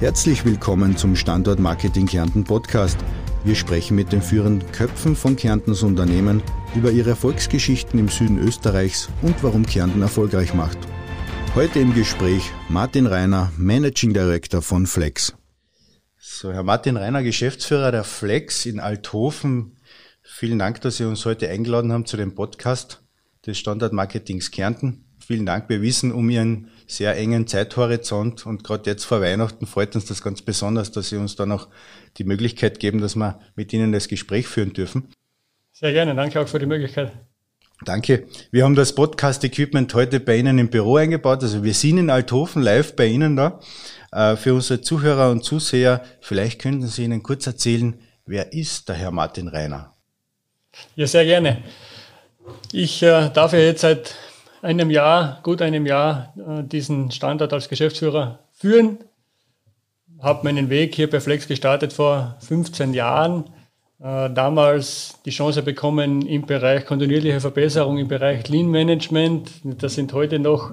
Herzlich willkommen zum Standort Marketing Kärnten Podcast. Wir sprechen mit den führenden Köpfen von Kärntens Unternehmen über ihre Erfolgsgeschichten im Süden Österreichs und warum Kärnten erfolgreich macht. Heute im Gespräch Martin Reiner, Managing Director von Flex. So, Herr Martin Reiner, Geschäftsführer der Flex in Althofen. Vielen Dank, dass Sie uns heute eingeladen haben zu dem Podcast des Standort Marketings Kärnten. Vielen Dank. Wir wissen um Ihren sehr engen Zeithorizont und gerade jetzt vor Weihnachten freut uns das ganz besonders, dass Sie uns da noch die Möglichkeit geben, dass wir mit Ihnen das Gespräch führen dürfen. Sehr gerne. Danke auch für die Möglichkeit. Danke. Wir haben das Podcast-Equipment heute bei Ihnen im Büro eingebaut. Also wir sind in Althofen live bei Ihnen da. Äh, für unsere Zuhörer und Zuseher, vielleicht könnten Sie Ihnen kurz erzählen, wer ist der Herr Martin Reiner? Ja, sehr gerne. Ich äh, darf ja jetzt seit einem Jahr, gut einem Jahr, äh, diesen Standort als Geschäftsführer führen. Habe meinen Weg hier bei Flex gestartet vor 15 Jahren äh, damals die Chance bekommen im Bereich kontinuierliche Verbesserung, im Bereich Lean Management. Das sind heute noch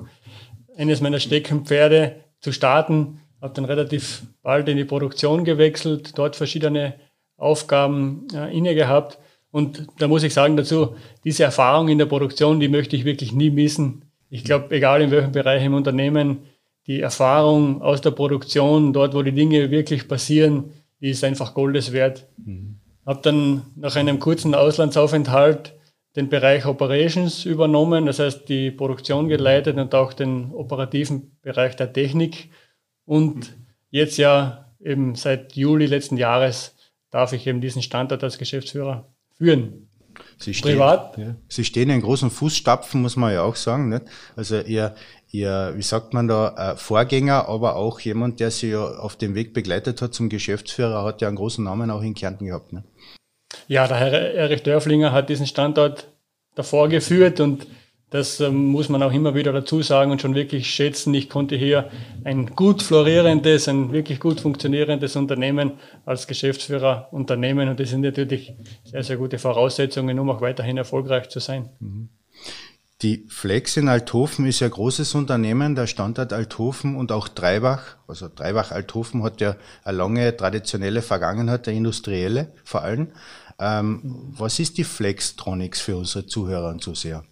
eines meiner Steckenpferde zu starten. Habe dann relativ bald in die Produktion gewechselt, dort verschiedene Aufgaben äh, inne gehabt. Und da muss ich sagen dazu, diese Erfahrung in der Produktion, die möchte ich wirklich nie missen. Ich glaube, egal in welchem Bereich im Unternehmen, die Erfahrung aus der Produktion, dort wo die Dinge wirklich passieren, die ist einfach Goldes wert. Mhm. Habe dann nach einem kurzen Auslandsaufenthalt den Bereich Operations übernommen, das heißt die Produktion geleitet und auch den operativen Bereich der Technik. Und jetzt ja eben seit Juli letzten Jahres darf ich eben diesen Standort als Geschäftsführer führen. Sie stehen, Privat. Ja. Sie stehen in großen Fußstapfen, muss man ja auch sagen. Nicht? Also ihr, ihr, wie sagt man da, äh, Vorgänger, aber auch jemand, der Sie ja auf dem Weg begleitet hat zum Geschäftsführer, hat ja einen großen Namen auch in Kärnten gehabt. Nicht? Ja, der Herr Erich Dörflinger hat diesen Standort davor geführt und das ähm, muss man auch immer wieder dazu sagen und schon wirklich schätzen. Ich konnte hier ein gut florierendes, ein wirklich gut funktionierendes Unternehmen als Geschäftsführer unternehmen und das sind natürlich sehr, sehr gute Voraussetzungen, um auch weiterhin erfolgreich zu sein. Mhm. Die Flex in Althofen ist ja ein großes Unternehmen, der Standort Althofen und auch Dreibach. Also Dreibach Althofen hat ja eine lange traditionelle Vergangenheit, der industrielle vor allem. Ähm, was ist die Flextronics für unsere Zuhörer und Zuseher?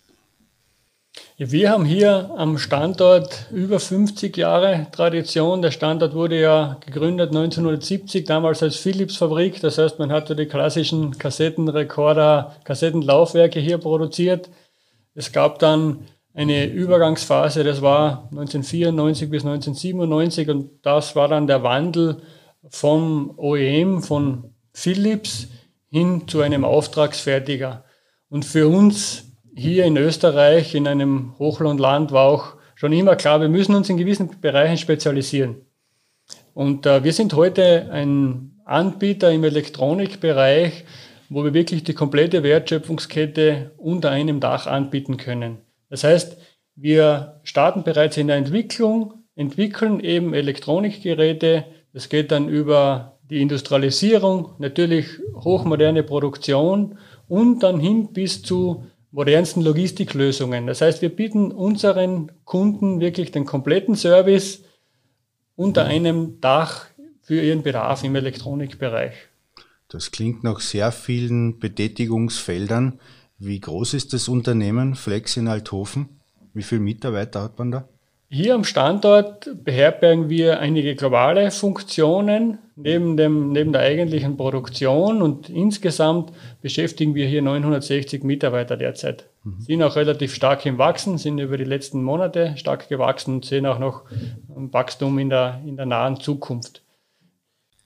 Wir haben hier am Standort über 50 Jahre Tradition. Der Standort wurde ja gegründet 1970, damals als Philips-Fabrik. Das heißt, man hatte die klassischen Kassettenrekorder, Kassettenlaufwerke hier produziert. Es gab dann eine Übergangsphase, das war 1994 bis 1997 und das war dann der Wandel vom OEM, von Philips hin zu einem Auftragsfertiger. Und für uns hier in Österreich, in einem Hochlandland, war auch schon immer klar, wir müssen uns in gewissen Bereichen spezialisieren. Und äh, wir sind heute ein Anbieter im Elektronikbereich, wo wir wirklich die komplette Wertschöpfungskette unter einem Dach anbieten können. Das heißt, wir starten bereits in der Entwicklung, entwickeln eben Elektronikgeräte. Das geht dann über die Industrialisierung, natürlich hochmoderne Produktion und dann hin bis zu modernsten Logistiklösungen. Das heißt, wir bieten unseren Kunden wirklich den kompletten Service unter einem Dach für ihren Bedarf im Elektronikbereich. Das klingt nach sehr vielen Betätigungsfeldern. Wie groß ist das Unternehmen Flex in Althofen? Wie viele Mitarbeiter hat man da? Hier am Standort beherbergen wir einige globale Funktionen neben, dem, neben der eigentlichen Produktion und insgesamt beschäftigen wir hier 960 Mitarbeiter derzeit. Mhm. Sind auch relativ stark im Wachsen, sind über die letzten Monate stark gewachsen und sehen auch noch Wachstum in der, in der nahen Zukunft.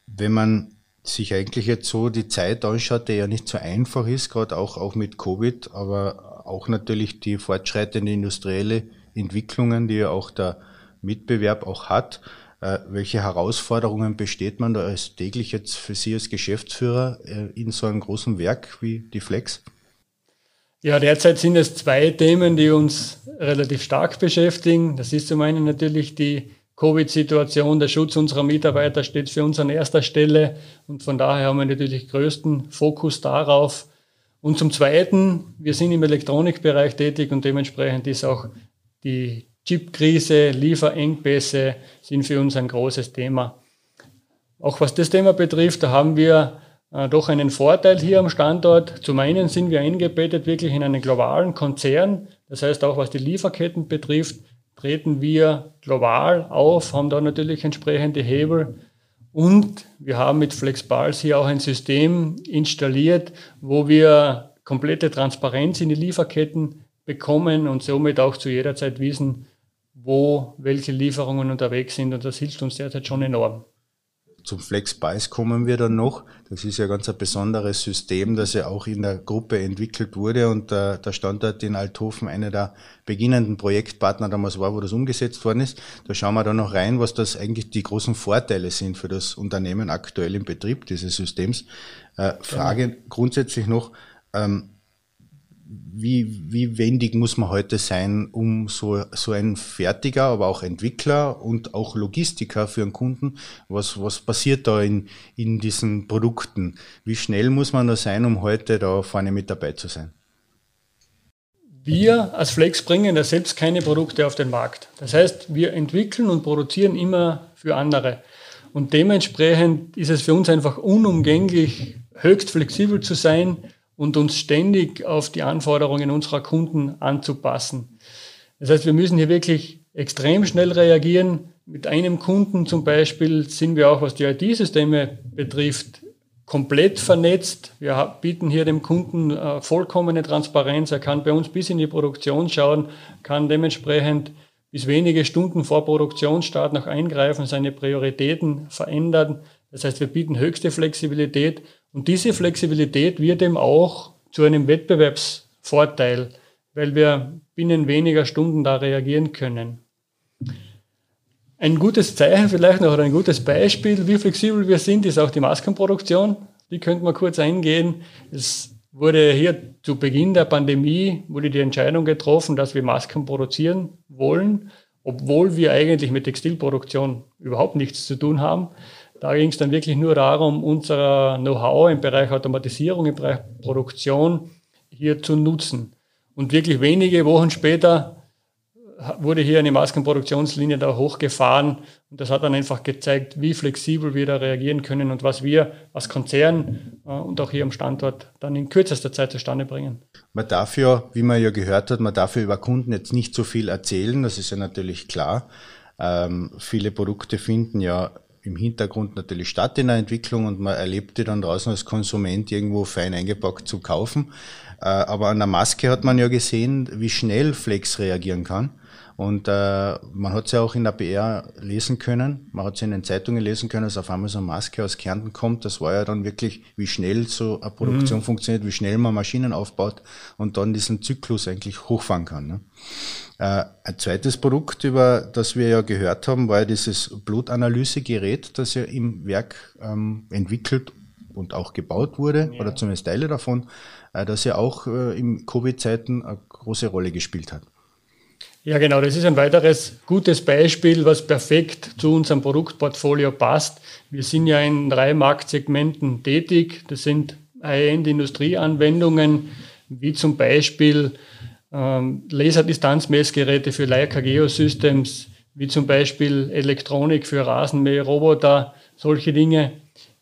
Wenn man sich eigentlich jetzt so die Zeit anschaut, die ja nicht so einfach ist, gerade auch, auch mit Covid, aber auch natürlich die fortschreitende industrielle Entwicklungen, die ja auch der Mitbewerb auch hat. Äh, welche Herausforderungen besteht man da als täglich jetzt für Sie als Geschäftsführer äh, in so einem großen Werk wie die Flex? Ja, derzeit sind es zwei Themen, die uns relativ stark beschäftigen. Das ist zum einen natürlich die Covid-Situation, der Schutz unserer Mitarbeiter steht für uns an erster Stelle und von daher haben wir natürlich größten Fokus darauf. Und zum Zweiten, wir sind im Elektronikbereich tätig und dementsprechend ist auch die Chipkrise, Lieferengpässe sind für uns ein großes Thema. auch was das Thema betrifft, da haben wir äh, doch einen Vorteil hier am Standort. Zum einen sind wir eingebettet wirklich in einen globalen Konzern. Das heißt, auch was die Lieferketten betrifft, treten wir global auf, haben da natürlich entsprechende Hebel. Und wir haben mit FlexPulse hier auch ein System installiert, wo wir komplette Transparenz in die Lieferketten bekommen und somit auch zu jeder Zeit wissen, wo welche Lieferungen unterwegs sind. Und das hilft uns derzeit schon enorm. Zum FlexBice kommen wir dann noch. Das ist ja ganz ein besonderes System, das ja auch in der Gruppe entwickelt wurde und äh, der Standort in Althofen einer der beginnenden Projektpartner damals war, wo das umgesetzt worden ist. Da schauen wir dann noch rein, was das eigentlich die großen Vorteile sind für das Unternehmen aktuell im Betrieb dieses Systems. Äh, Frage ja. grundsätzlich noch, ähm, wie, wie wendig muss man heute sein, um so, so ein Fertiger, aber auch Entwickler und auch Logistiker für einen Kunden, was, was passiert da in, in diesen Produkten? Wie schnell muss man da sein, um heute da vorne mit dabei zu sein? Wir als Flex bringen ja selbst keine Produkte auf den Markt. Das heißt, wir entwickeln und produzieren immer für andere. Und dementsprechend ist es für uns einfach unumgänglich, höchst flexibel zu sein, und uns ständig auf die Anforderungen unserer Kunden anzupassen. Das heißt, wir müssen hier wirklich extrem schnell reagieren. Mit einem Kunden zum Beispiel sind wir auch, was die IT-Systeme betrifft, komplett vernetzt. Wir bieten hier dem Kunden äh, vollkommene Transparenz. Er kann bei uns bis in die Produktion schauen, kann dementsprechend bis wenige Stunden vor Produktionsstart noch eingreifen, seine Prioritäten verändern. Das heißt, wir bieten höchste Flexibilität und diese Flexibilität wird eben auch zu einem Wettbewerbsvorteil, weil wir binnen weniger Stunden da reagieren können. Ein gutes Zeichen vielleicht noch oder ein gutes Beispiel, wie flexibel wir sind, ist auch die Maskenproduktion. Die könnte man kurz eingehen. Es wurde hier zu Beginn der Pandemie wurde die Entscheidung getroffen, dass wir Masken produzieren wollen, obwohl wir eigentlich mit Textilproduktion überhaupt nichts zu tun haben. Da ging es dann wirklich nur darum, unser Know-how im Bereich Automatisierung, im Bereich Produktion hier zu nutzen. Und wirklich wenige Wochen später wurde hier eine Maskenproduktionslinie da hochgefahren und das hat dann einfach gezeigt, wie flexibel wir da reagieren können und was wir als Konzern äh, und auch hier am Standort dann in kürzester Zeit zustande bringen. Man darf ja, wie man ja gehört hat, man darf ja über Kunden jetzt nicht so viel erzählen, das ist ja natürlich klar. Ähm, viele Produkte finden ja im Hintergrund natürlich statt in der Entwicklung und man erlebt die dann draußen als Konsument irgendwo fein eingepackt zu kaufen. Äh, aber an der Maske hat man ja gesehen, wie schnell Flex reagieren kann. Und äh, man hat es ja auch in der BR lesen können, man hat es in den Zeitungen lesen können, dass auf einmal so eine Maske aus Kärnten kommt. Das war ja dann wirklich, wie schnell so eine Produktion mhm. funktioniert, wie schnell man Maschinen aufbaut und dann diesen Zyklus eigentlich hochfahren kann. Ne? Äh, ein zweites Produkt, über das wir ja gehört haben, war ja dieses Blutanalysegerät, das ja im Werk ähm, entwickelt und auch gebaut wurde, ja. oder zumindest Teile davon, äh, das ja auch äh, in Covid-Zeiten eine große Rolle gespielt hat. Ja, genau, das ist ein weiteres gutes Beispiel, was perfekt zu unserem Produktportfolio passt. Wir sind ja in drei Marktsegmenten tätig. Das sind High-End-Industrieanwendungen, wie zum Beispiel ähm, Laserdistanzmessgeräte für Leica Geosystems, wie zum Beispiel Elektronik für Rasenmäherroboter, solche Dinge.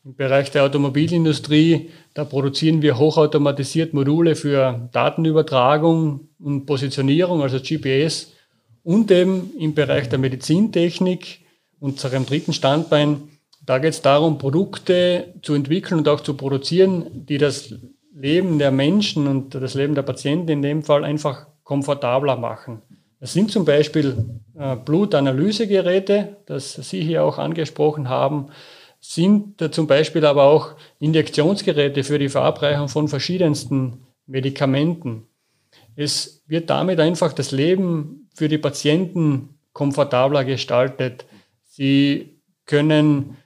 Im Bereich der Automobilindustrie, da produzieren wir hochautomatisiert Module für Datenübertragung und Positionierung, also GPS. Und eben im Bereich der Medizintechnik, unserem dritten Standbein, da geht es darum, Produkte zu entwickeln und auch zu produzieren, die das Leben der Menschen und das Leben der Patienten in dem Fall einfach komfortabler machen. Das sind zum Beispiel äh, Blutanalysegeräte, das Sie hier auch angesprochen haben, sind zum Beispiel aber auch Injektionsgeräte für die Verabreichung von verschiedensten Medikamenten. Es wird damit einfach das Leben für die Patienten komfortabler gestaltet. Sie können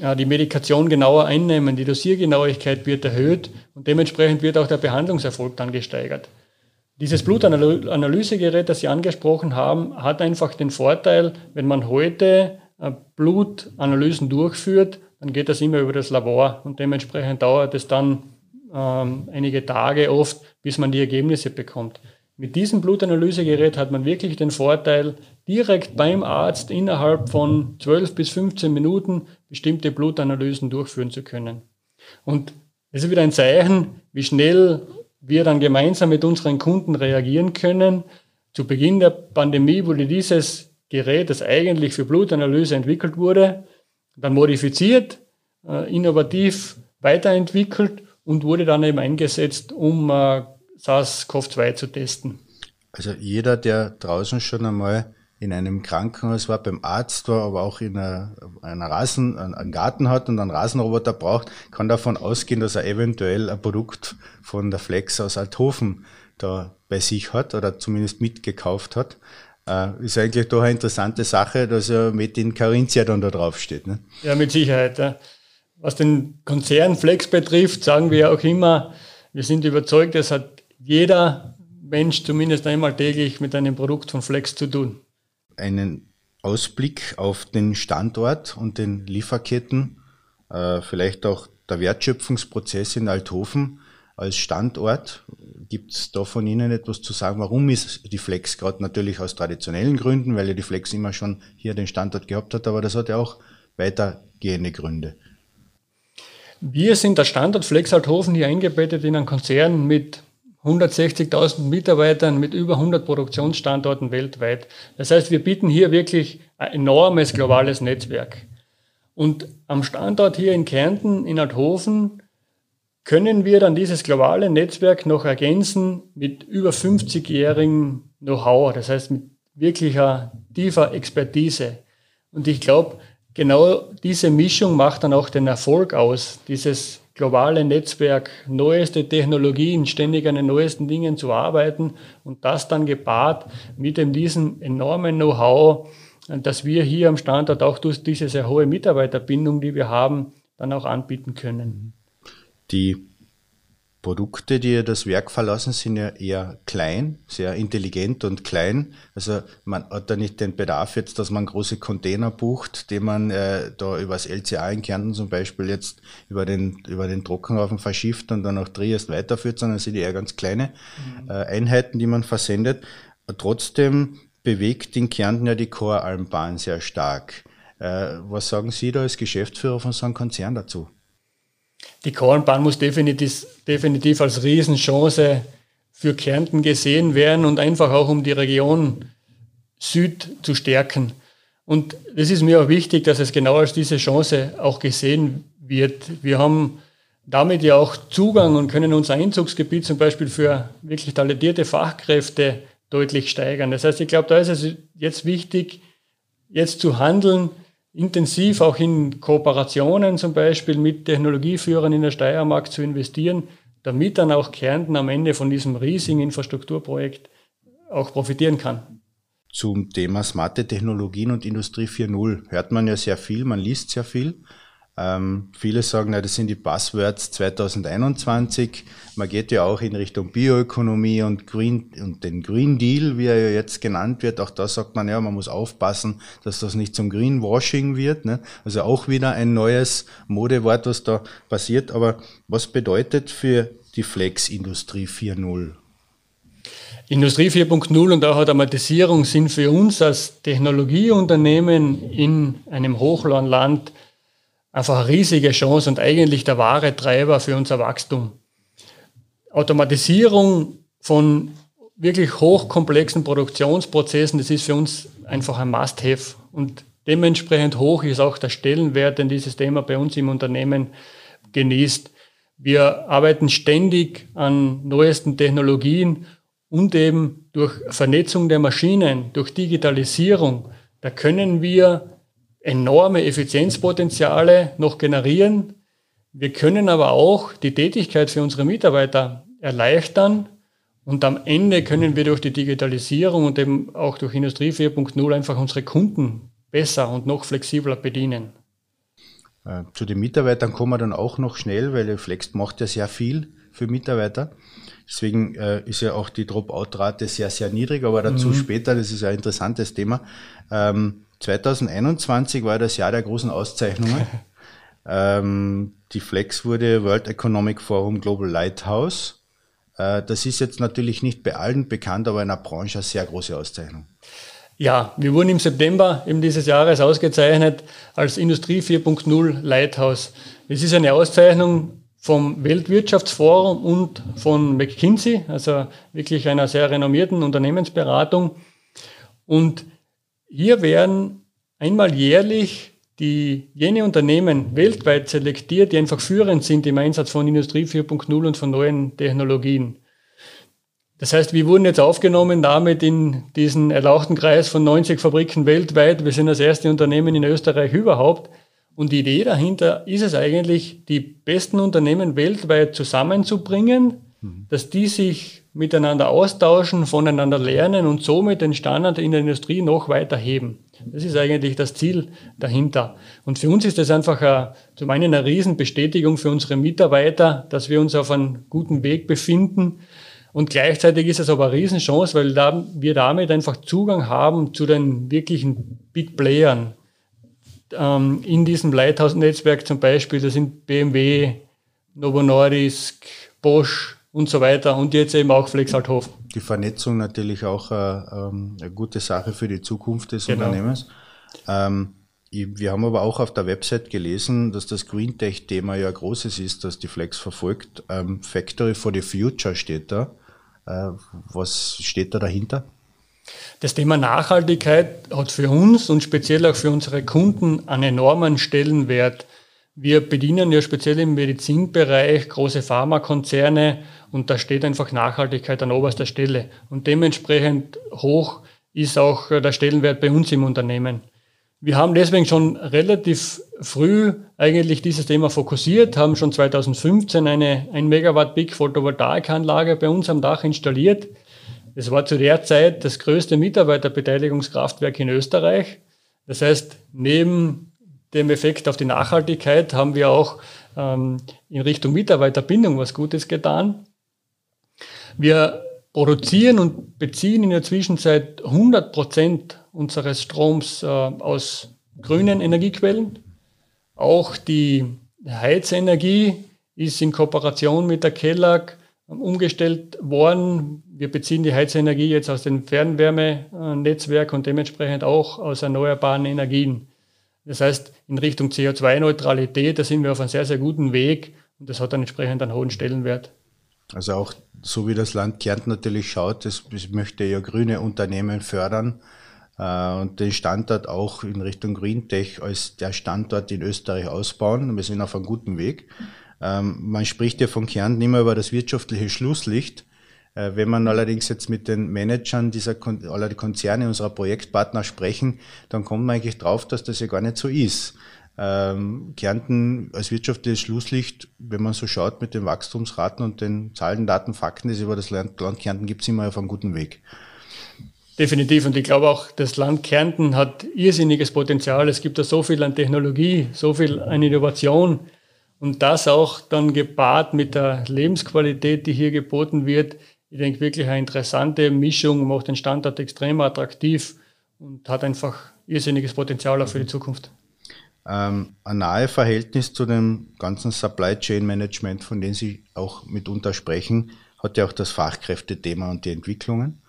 ja, die Medikation genauer einnehmen, die Dosiergenauigkeit wird erhöht und dementsprechend wird auch der Behandlungserfolg dann gesteigert. Dieses Blutanalysegerät, das Sie angesprochen haben, hat einfach den Vorteil, wenn man heute äh, Blutanalysen durchführt, dann geht das immer über das Labor und dementsprechend dauert es dann ähm, einige Tage oft, bis man die Ergebnisse bekommt. Mit diesem Blutanalysegerät hat man wirklich den Vorteil, direkt beim Arzt innerhalb von 12 bis 15 Minuten bestimmte Blutanalysen durchführen zu können. Und es ist wieder ein Zeichen, wie schnell wir dann gemeinsam mit unseren Kunden reagieren können. Zu Beginn der Pandemie wurde dieses Gerät, das eigentlich für Blutanalyse entwickelt wurde, dann modifiziert, äh, innovativ weiterentwickelt und wurde dann eben eingesetzt, um äh, SARS-CoV-2 zu testen. Also jeder, der draußen schon einmal in einem Krankenhaus war, beim Arzt war, aber auch in einer, einer Rasen, einen Garten hat und einen Rasenroboter braucht, kann davon ausgehen, dass er eventuell ein Produkt von der Flex aus Althofen da bei sich hat oder zumindest mitgekauft hat. Äh, ist eigentlich doch eine interessante Sache, dass ja mit in Carinthia dann da draufsteht. Ne? Ja, mit Sicherheit. Ja. Was den Konzern Flex betrifft, sagen wir ja auch immer, wir sind überzeugt, es hat jeder Mensch zumindest einmal täglich mit einem Produkt von Flex zu tun einen Ausblick auf den Standort und den Lieferketten, äh, vielleicht auch der Wertschöpfungsprozess in Althofen als Standort. Gibt es da von Ihnen etwas zu sagen? Warum ist die Flex gerade natürlich aus traditionellen Gründen, weil ja die Flex immer schon hier den Standort gehabt hat, aber das hat ja auch weitergehende Gründe. Wir sind der Standort Flex Althofen hier eingebettet in einen Konzern mit 160.000 Mitarbeitern mit über 100 Produktionsstandorten weltweit. Das heißt, wir bieten hier wirklich ein enormes globales Netzwerk. Und am Standort hier in Kärnten, in Althofen, können wir dann dieses globale Netzwerk noch ergänzen mit über 50-jährigem Know-how, das heißt mit wirklicher tiefer Expertise. Und ich glaube, genau diese Mischung macht dann auch den Erfolg aus, dieses globale Netzwerk, neueste Technologien, ständig an den neuesten Dingen zu arbeiten und das dann gepaart mit dem, diesem enormen Know-how, dass wir hier am Standort auch durch diese sehr hohe Mitarbeiterbindung, die wir haben, dann auch anbieten können. Die Produkte, die das Werk verlassen, sind ja eher klein, sehr intelligent und klein. Also man hat da nicht den Bedarf jetzt, dass man große Container bucht, die man äh, da übers LCA in Kärnten zum Beispiel jetzt über den, über den Trockenhaufen verschifft und dann nach Triest weiterführt, sondern es sind eher ganz kleine mhm. äh, Einheiten, die man versendet. Trotzdem bewegt in Kärnten ja die Choralmbahn sehr stark. Äh, was sagen Sie da als Geschäftsführer von so einem Konzern dazu? Die Kornbahn muss definitiv, definitiv als Riesenchance für Kärnten gesehen werden und einfach auch um die Region Süd zu stärken. Und es ist mir auch wichtig, dass es genau als diese Chance auch gesehen wird. Wir haben damit ja auch Zugang und können unser Einzugsgebiet zum Beispiel für wirklich talentierte Fachkräfte deutlich steigern. Das heißt, ich glaube, da ist es jetzt wichtig, jetzt zu handeln, intensiv auch in Kooperationen zum Beispiel mit Technologieführern in der Steiermark zu investieren, damit dann auch Kärnten am Ende von diesem riesigen Infrastrukturprojekt auch profitieren kann. Zum Thema smarte Technologien und Industrie 4.0 hört man ja sehr viel, man liest sehr viel. Ähm, viele sagen, na, das sind die Buzzwords 2021. Man geht ja auch in Richtung Bioökonomie und Green und den Green Deal, wie er ja jetzt genannt wird. Auch da sagt man ja, man muss aufpassen, dass das nicht zum Greenwashing wird. Ne? Also auch wieder ein neues Modewort, was da passiert. Aber was bedeutet für die Flex-Industrie 4.0? Industrie 4.0 und auch Automatisierung sind für uns als Technologieunternehmen in einem Hochlandland einfach eine riesige Chance und eigentlich der wahre Treiber für unser Wachstum. Automatisierung von wirklich hochkomplexen Produktionsprozessen, das ist für uns einfach ein Must-Have. Und dementsprechend hoch ist auch der Stellenwert, den dieses Thema bei uns im Unternehmen genießt. Wir arbeiten ständig an neuesten Technologien und eben durch Vernetzung der Maschinen, durch Digitalisierung, da können wir enorme Effizienzpotenziale noch generieren. Wir können aber auch die Tätigkeit für unsere Mitarbeiter erleichtern und am Ende können wir durch die Digitalisierung und eben auch durch Industrie 4.0 einfach unsere Kunden besser und noch flexibler bedienen. Äh, zu den Mitarbeitern kommen wir dann auch noch schnell, weil Flex macht ja sehr viel für Mitarbeiter. Deswegen äh, ist ja auch die Dropout-Rate sehr, sehr niedrig, aber dazu mhm. später, das ist ein interessantes Thema. Ähm, 2021 war das Jahr der großen Auszeichnungen. ähm, die Flex wurde World Economic Forum Global Lighthouse Äh, das ist jetzt natürlich nicht bei allen bekannt, aber in der Branche eine sehr große Auszeichnung. Ja, wir wurden im September eben dieses Jahres ausgezeichnet als Industrie 4.0 Lighthouse. Es ist eine Auszeichnung vom Weltwirtschaftsforum und von McKinsey, also wirklich einer sehr renommierten Unternehmensberatung. Und hier werden einmal jährlich die jene Unternehmen weltweit selektiert, die einfach führend sind im Einsatz von Industrie 4.0 und von neuen Technologien. Das heißt, wir wurden jetzt aufgenommen damit in diesen erlauchten Kreis von 90 Fabriken weltweit. Wir sind das erste Unternehmen in Österreich überhaupt. Und die Idee dahinter ist es eigentlich, die besten Unternehmen weltweit zusammenzubringen. Dass die sich miteinander austauschen, voneinander lernen und somit den Standard in der Industrie noch weiter heben. Das ist eigentlich das Ziel dahinter. Und für uns ist das einfach a, zum einen eine Riesenbestätigung für unsere Mitarbeiter, dass wir uns auf einem guten Weg befinden. Und gleichzeitig ist es aber eine Riesenchance, weil wir damit einfach Zugang haben zu den wirklichen Big Playern. Ähm, in diesem Lighthouse-Netzwerk zum Beispiel, da sind BMW, Novo Nordisk, Bosch, und so weiter und jetzt eben auch Flexalthofen. Die Vernetzung natürlich auch äh, ähm, eine gute Sache für die Zukunft des genau. Unternehmens. Ähm, wir haben aber auch auf der Website gelesen, dass das Green Tech-Thema ja großes ist, das die Flex verfolgt. Ähm, Factory for the Future steht da. Äh, was steht da dahinter? Das Thema Nachhaltigkeit hat für uns und speziell auch für unsere Kunden einen enormen Stellenwert. Wir bedienen ja speziell im Medizinbereich große Pharmakonzerne und da steht einfach Nachhaltigkeit an oberster Stelle. Und dementsprechend hoch ist auch der Stellenwert bei uns im Unternehmen. Wir haben deswegen schon relativ früh eigentlich dieses Thema fokussiert, haben schon 2015 eine 1 Megawatt Big Photovoltaikanlage bei uns am Dach installiert. Es war zu der Zeit das größte Mitarbeiterbeteiligungskraftwerk in Österreich. Das heißt, neben dem Effekt auf die Nachhaltigkeit haben wir auch ähm, in Richtung Mitarbeiterbindung was Gutes getan. Wir produzieren und beziehen in der Zwischenzeit 100 Prozent unseres Stroms äh, aus grünen Energiequellen. Auch die Heizenergie ist in Kooperation mit der Kellag umgestellt worden. Wir beziehen die Heizenergie jetzt aus dem Fernwärmenetzwerk und dementsprechend auch aus erneuerbaren Energien. Das heißt, in Richtung CO2-Neutralität, da sind wir auf einem sehr, sehr guten Weg und das hat dann entsprechend einen hohen Stellenwert. Also auch so wie das Land Kärnten natürlich schaut, es möchte ja grüne Unternehmen fördern äh, und den Standort auch in Richtung Green Tech als der Standort in Österreich ausbauen. Wir sind auf einem guten Weg. Ähm, man spricht ja von Kärnten immer über das wirtschaftliche Schlusslicht. Äh, wenn man allerdings jetzt mit den Managern dieser aller Konzerne unserer Projektpartner sprechen, dann kommt man eigentlich drauf, dass das ja gar nicht so ist. Ähm, Kärnten als wirtschaftliches Schlusslicht, wenn man so schaut mit den Wachstumsraten und den Zahlen, Daten, Fakten, das über das Land, Land Kärnten gibt es immer auf einem guten Weg. Definitiv. Und ich glaube auch, das Land Kärnten hat irrsinniges Potenzial. Es gibt da so viel an Technologie, so viel an Innovation. Und das auch dann gepaart mit der Lebensqualität, die hier geboten wird, ich denke, wirklich eine interessante Mischung, macht den Standort extrem attraktiv und hat einfach irrsinniges Potenzial auch für die Zukunft. Ähm, ein nahe Verhältnis zu dem ganzen Supply Chain Management, von dem Sie auch mitunter sprechen, hat ja auch das Fachkräftethema und die Entwicklungen.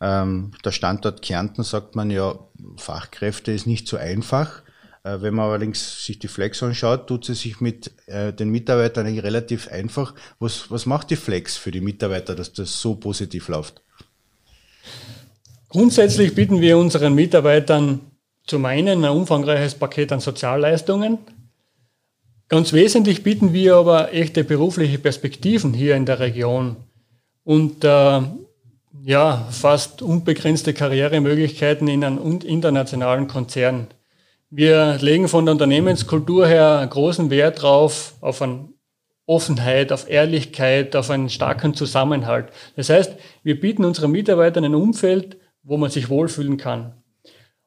Ähm, der Standort Kärnten sagt man ja, Fachkräfte ist nicht so einfach. Äh, wenn man allerdings sich die Flex anschaut, tut sie sich mit äh, den Mitarbeitern eigentlich relativ einfach. Was, was macht die Flex für die Mitarbeiter, dass das so positiv läuft? Grundsätzlich bieten wir unseren Mitarbeitern zum einen ein umfangreiches Paket an Sozialleistungen. Ganz wesentlich bieten wir aber echte berufliche Perspektiven hier in der Region und äh, ja, fast unbegrenzte Karrieremöglichkeiten in einem internationalen Konzern. Wir legen von der Unternehmenskultur her großen Wert drauf, auf eine Offenheit, auf Ehrlichkeit, auf einen starken Zusammenhalt. Das heißt, wir bieten unseren Mitarbeitern ein Umfeld, wo man sich wohlfühlen kann.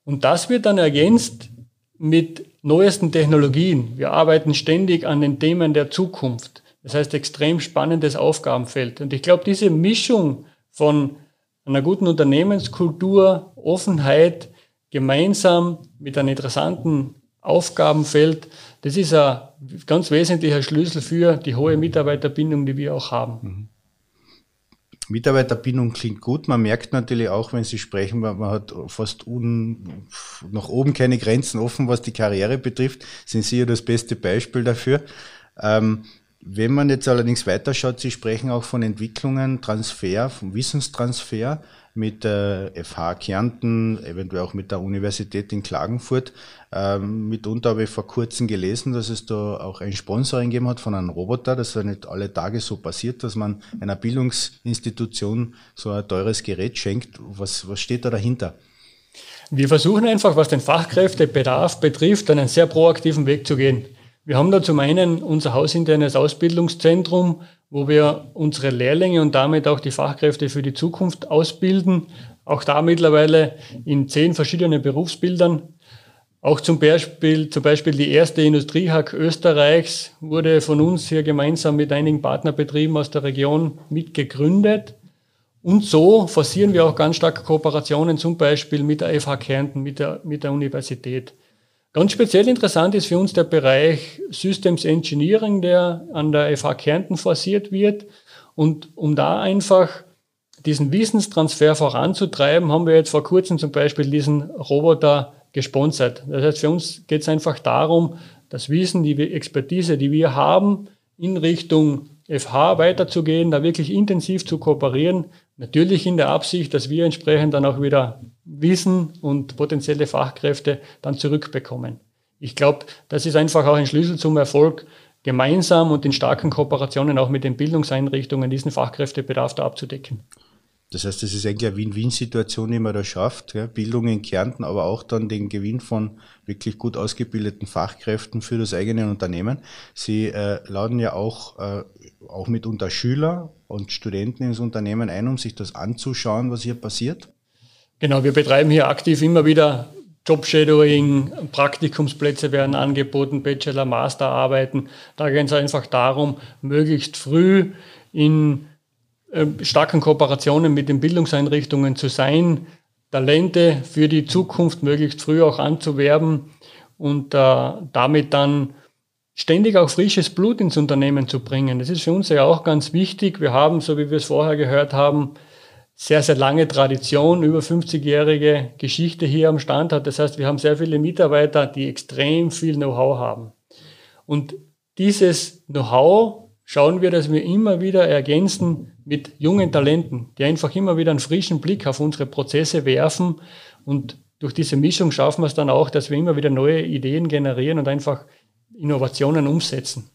Und das wird dann ergänzt mit neuesten Technologien. Wir arbeiten ständig an den Themen der Zukunft. Das heißt, extrem spannendes Aufgabenfeld. Und ich glaube, diese Mischung von einer guten Unternehmenskultur, Offenheit, gemeinsam mit einem interessanten Aufgabenfeld, das ist ein ganz wesentlicher Schlüssel für die hohe Mitarbeiterbindung, die wir auch haben. Mhm. Mitarbeiterbindung klingt gut. Man merkt natürlich auch, wenn Sie sprechen, man, hat fast un, nach oben keine Grenzen offen, was die Karriere betrifft. Sind Sie ja das beste Beispiel dafür. Ähm, wenn man jetzt allerdings weiterschaut, Sie sprechen auch von Entwicklungen, Transfer, vom Wissenstransfer mit der FH Kärnten, eventuell auch mit der Universität in Klagenfurt. Ähm, mitunter habe ich vor kurzem gelesen, dass es da auch ein Sponsoring gegeben hat von einem Roboter. Das ist ja nicht alle Tage so passiert, dass man einer Bildungsinstitution so ein teures Gerät schenkt. Was, was steht da dahinter? Wir versuchen einfach, was den Fachkräftebedarf betrifft, einen sehr proaktiven Weg zu gehen. Wir haben da zum einen unser hausinternes Ausbildungszentrum, wo wir unsere Lehrlinge und damit auch die Fachkräfte für die Zukunft ausbilden. Auch da mittlerweile in zehn verschiedenen Berufsbildern. Auch zum Beispiel, zum Beispiel die erste Industriehack Österreichs wurde von uns hier gemeinsam mit einigen Partnerbetrieben aus der Region mitgegründet. Und so forcieren wir auch ganz stark Kooperationen, zum Beispiel mit der FH Kärnten, mit der, mit der Universität. Ganz speziell interessant ist für uns der Bereich Systems Engineering, der an der FH Kärnten forciert wird. Und um da einfach diesen Wissenstransfer voranzutreiben, haben wir jetzt vor kurzem zum Beispiel diesen Roboter gesponsert. Das heißt, für uns geht es einfach darum, das Wissen, die Expertise, die wir haben, in Richtung FH weiterzugehen, da wirklich intensiv zu kooperieren. Natürlich in der Absicht, dass wir entsprechend dann auch wieder Wissen und potenzielle Fachkräfte dann zurückbekommen. Ich glaube, das ist einfach auch ein Schlüssel zum Erfolg, gemeinsam und in starken Kooperationen auch mit den Bildungseinrichtungen diesen Fachkräftebedarf da abzudecken. Das heißt, das ist eigentlich eine Win-Win-Situation, die man da schafft. Ja? Bildung in Kärnten, aber auch dann den Gewinn von wirklich gut ausgebildeten Fachkräften für das eigene Unternehmen. Sie äh, laden ja auch, äh, auch mitunter Schüler und Studenten ins Unternehmen ein, um sich das anzuschauen, was hier passiert. Genau, wir betreiben hier aktiv immer wieder Jobshadowing, Praktikumsplätze werden angeboten, Bachelor, Masterarbeiten. Da geht es einfach darum, möglichst früh in starken Kooperationen mit den Bildungseinrichtungen zu sein, Talente für die Zukunft möglichst früh auch anzuwerben und äh, damit dann ständig auch frisches Blut ins Unternehmen zu bringen. Das ist für uns ja auch ganz wichtig. Wir haben, so wie wir es vorher gehört haben, sehr, sehr lange Tradition, über 50-jährige Geschichte hier am Standort. Das heißt, wir haben sehr viele Mitarbeiter, die extrem viel Know-how haben. Und dieses Know-how schauen wir, dass wir immer wieder ergänzen mit jungen Talenten, die einfach immer wieder einen frischen Blick auf unsere Prozesse werfen. Und durch diese Mischung schaffen wir es dann auch, dass wir immer wieder neue Ideen generieren und einfach Innovationen umsetzen.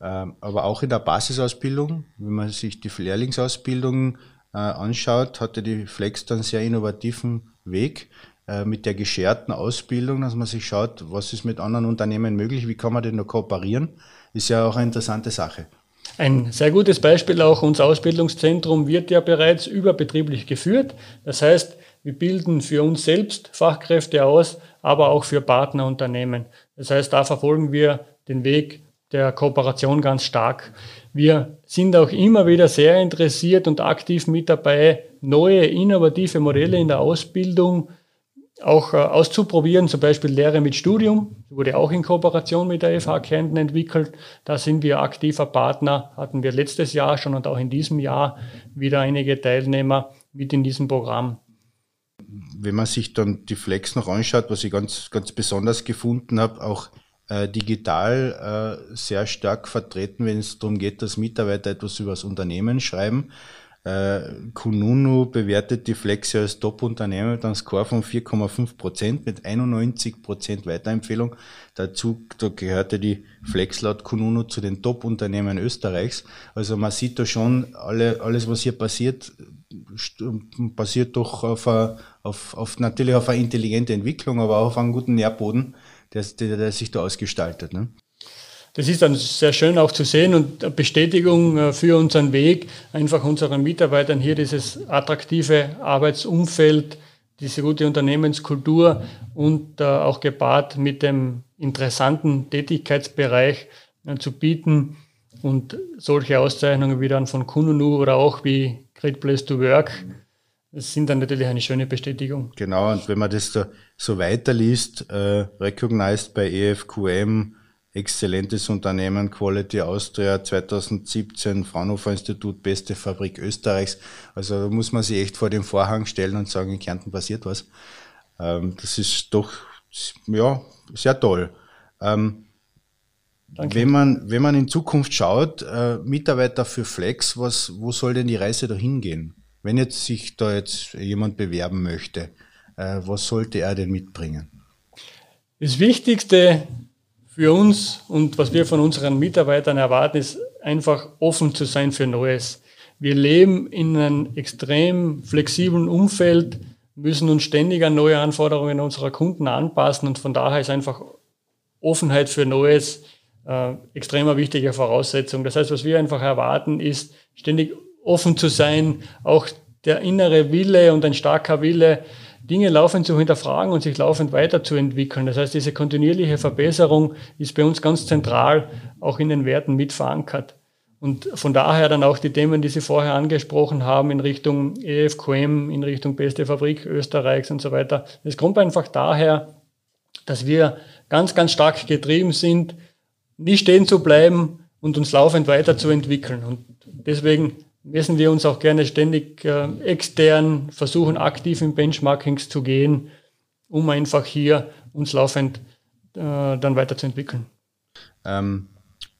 Ähm, aber auch in der Basisausbildung, wenn man sich die Lehrlingsausbildung äh, anschaut, hatte die Flex dann sehr innovativen Weg äh, mit der gescherten Ausbildung, dass man sich schaut, was ist mit anderen Unternehmen möglich, wie kann man denn da kooperieren, ist ja auch eine interessante Sache. Ein sehr gutes Beispiel auch, unser Ausbildungszentrum wird ja bereits überbetrieblich geführt. Das heißt, wir bilden für uns selbst Fachkräfte aus, aber auch für Partnerunternehmen. Das heißt, da verfolgen wir den Weg der Kooperation ganz stark. Wir sind auch immer wieder sehr interessiert und aktiv mit dabei, neue innovative Modelle in der Ausbildung auch äh, auszuprobieren, zum Beispiel Lehre mit Studium, wurde auch in Kooperation mit der FH Kärnten entwickelt. Da sind wir aktiver Partner, hatten wir letztes Jahr schon und auch in diesem Jahr wieder einige Teilnehmer mit in diesem Programm. Wenn man sich dann die Flex noch anschaut, was ich ganz, ganz besonders gefunden habe, auch äh, digital äh, sehr stark vertreten, wenn es darum geht, dass Mitarbeiter etwas über das Unternehmen schreiben. Äh, Kununu bewertet die Flexi als Top-Unternehmen mit einem Score von 4,5 Prozent mit 91 Prozent Weiterempfehlung. Dazu da gehörte die Flex laut Kununu zu den Top-Unternehmen Österreichs. Also man sieht da schon, alle, alles was hier passiert, basiert doch auf, a, auf, auf natürlich auf eine intelligente Entwicklung, aber auch auf einen guten Nährboden, der, der, der sich da ausgestaltet. Ne? Das ist dann sehr schön auch zu sehen und Bestätigung äh, für unseren Weg, einfach unseren Mitarbeitern hier dieses attraktive Arbeitsumfeld, diese gute Unternehmenskultur und äh, auch gepaart mit dem interessanten Tätigkeitsbereich äh, zu bieten und solche Auszeichnungen wie dann von Kununu oder auch wie Great Place to Work, das sind dann natürlich eine schöne Bestätigung. Genau, und wenn man das so, so weiterliest, äh, recognized bei EFQM, exzellentes Unternehmen, Quality Austria 2017, Fraunhofer Institut, beste Fabrik Österreichs. Also da muss man sich echt vor den Vorhang stellen und sagen, in Kärnten passiert was. Ähm, das ist doch, ja, sehr toll. Ähm, wenn man, wenn man in Zukunft schaut, äh, Mitarbeiter für Flex, was, wo soll denn die Reise dahin gehen? Wenn jetzt sich da jetzt jemand bewerben möchte, äh, was sollte er denn mitbringen? Das Wichtigste für uns und was wir von unseren Mitarbeitern erwarten, ist einfach offen zu sein für Neues. Wir leben in einem extrem flexiblen Umfeld, müssen uns ständig an neue Anforderungen unserer Kunden anpassen und von daher ist einfach Offenheit für Neues äh, extremer wichtige Voraussetzung. Das heißt, was wir einfach erwarten, ist ständig offen zu sein, auch der innere Wille und ein starker Wille, Dinge laufend zu hinterfragen und sich laufend weiterzuentwickeln. Das heißt, diese kontinuierliche Verbesserung ist bei uns ganz zentral auch in den Werten mit verankert. Und von daher dann auch die Themen, die Sie vorher angesprochen haben, in Richtung EFQM, in Richtung beste Fabrik Österreichs und so weiter. Es kommt einfach daher, dass wir ganz, ganz stark getrieben sind, nicht stehen zu bleiben und uns laufend weiterzuentwickeln. Und deswegen messen wir uns auch gerne ständig äh, extern, versuchen aktiv in Benchmarkings zu gehen, um einfach hier uns laufend äh, dann weiterzuentwickeln. Ähm,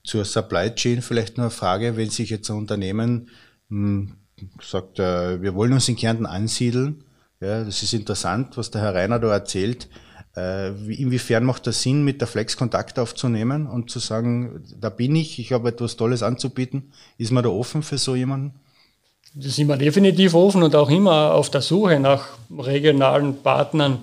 zur Supply Chain vielleicht noch eine Frage, wenn sich jetzt ein Unternehmen mh, hm, sagt, äh, wir wollen uns in Kärnten ansiedeln, ja, das ist interessant, was der Herr Reiner da erzählt. Äh, inwiefern macht das Sinn, mit der Flex Kontakt aufzunehmen und zu sagen, da bin ich, ich habe etwas Tolles anzubieten? Ist man da offen für so jemanden? Da sind wir definitiv offen und auch immer auf der Suche nach regionalen Partnern.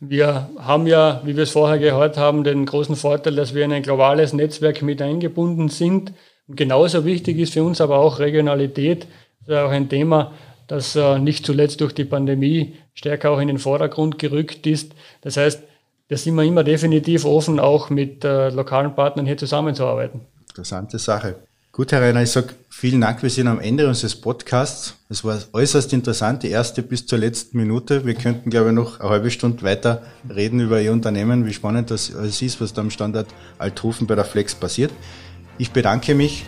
Wir haben ja, wie wir es vorher gehört haben, den großen Vorteil, dass wir in ein globales Netzwerk mit eingebunden sind. Und genauso wichtig ist für uns aber auch Regionalität. Das ist auch ein Thema, das äh, nicht zuletzt durch die Pandemie stärker auch in den Vordergrund gerückt ist. Das heißt, da sind wir immer definitiv offen, auch mit äh, lokalen Partnern hier zusammenzuarbeiten. Interessante Sache. Gut, Herr Reiner, ich sage vielen Dank. Wir sind am Ende unseres Podcasts. Es war äußerst interessant, die erste bis zur letzten Minute. Wir könnten, glaube ich, noch eine halbe Stunde weiter reden über Ihr Unternehmen, wie spannend das alles ist, was da am Standort Altrufen bei der Flex passiert. Ich bedanke mich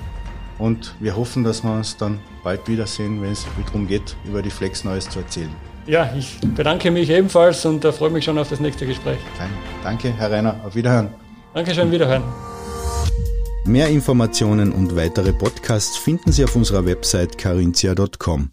und wir hoffen, dass wir uns dann bald wiedersehen, wenn es darum geht, über die Flex Neues zu erzählen. Ja, ich bedanke mich ebenfalls und äh, freue mich schon auf das nächste Gespräch. Danke, Herr Reiner. Auf Wiederhören. Dankeschön, Wiederhören. Mehr Informationen und weitere Podcasts finden Sie auf unserer Website carinthia.com.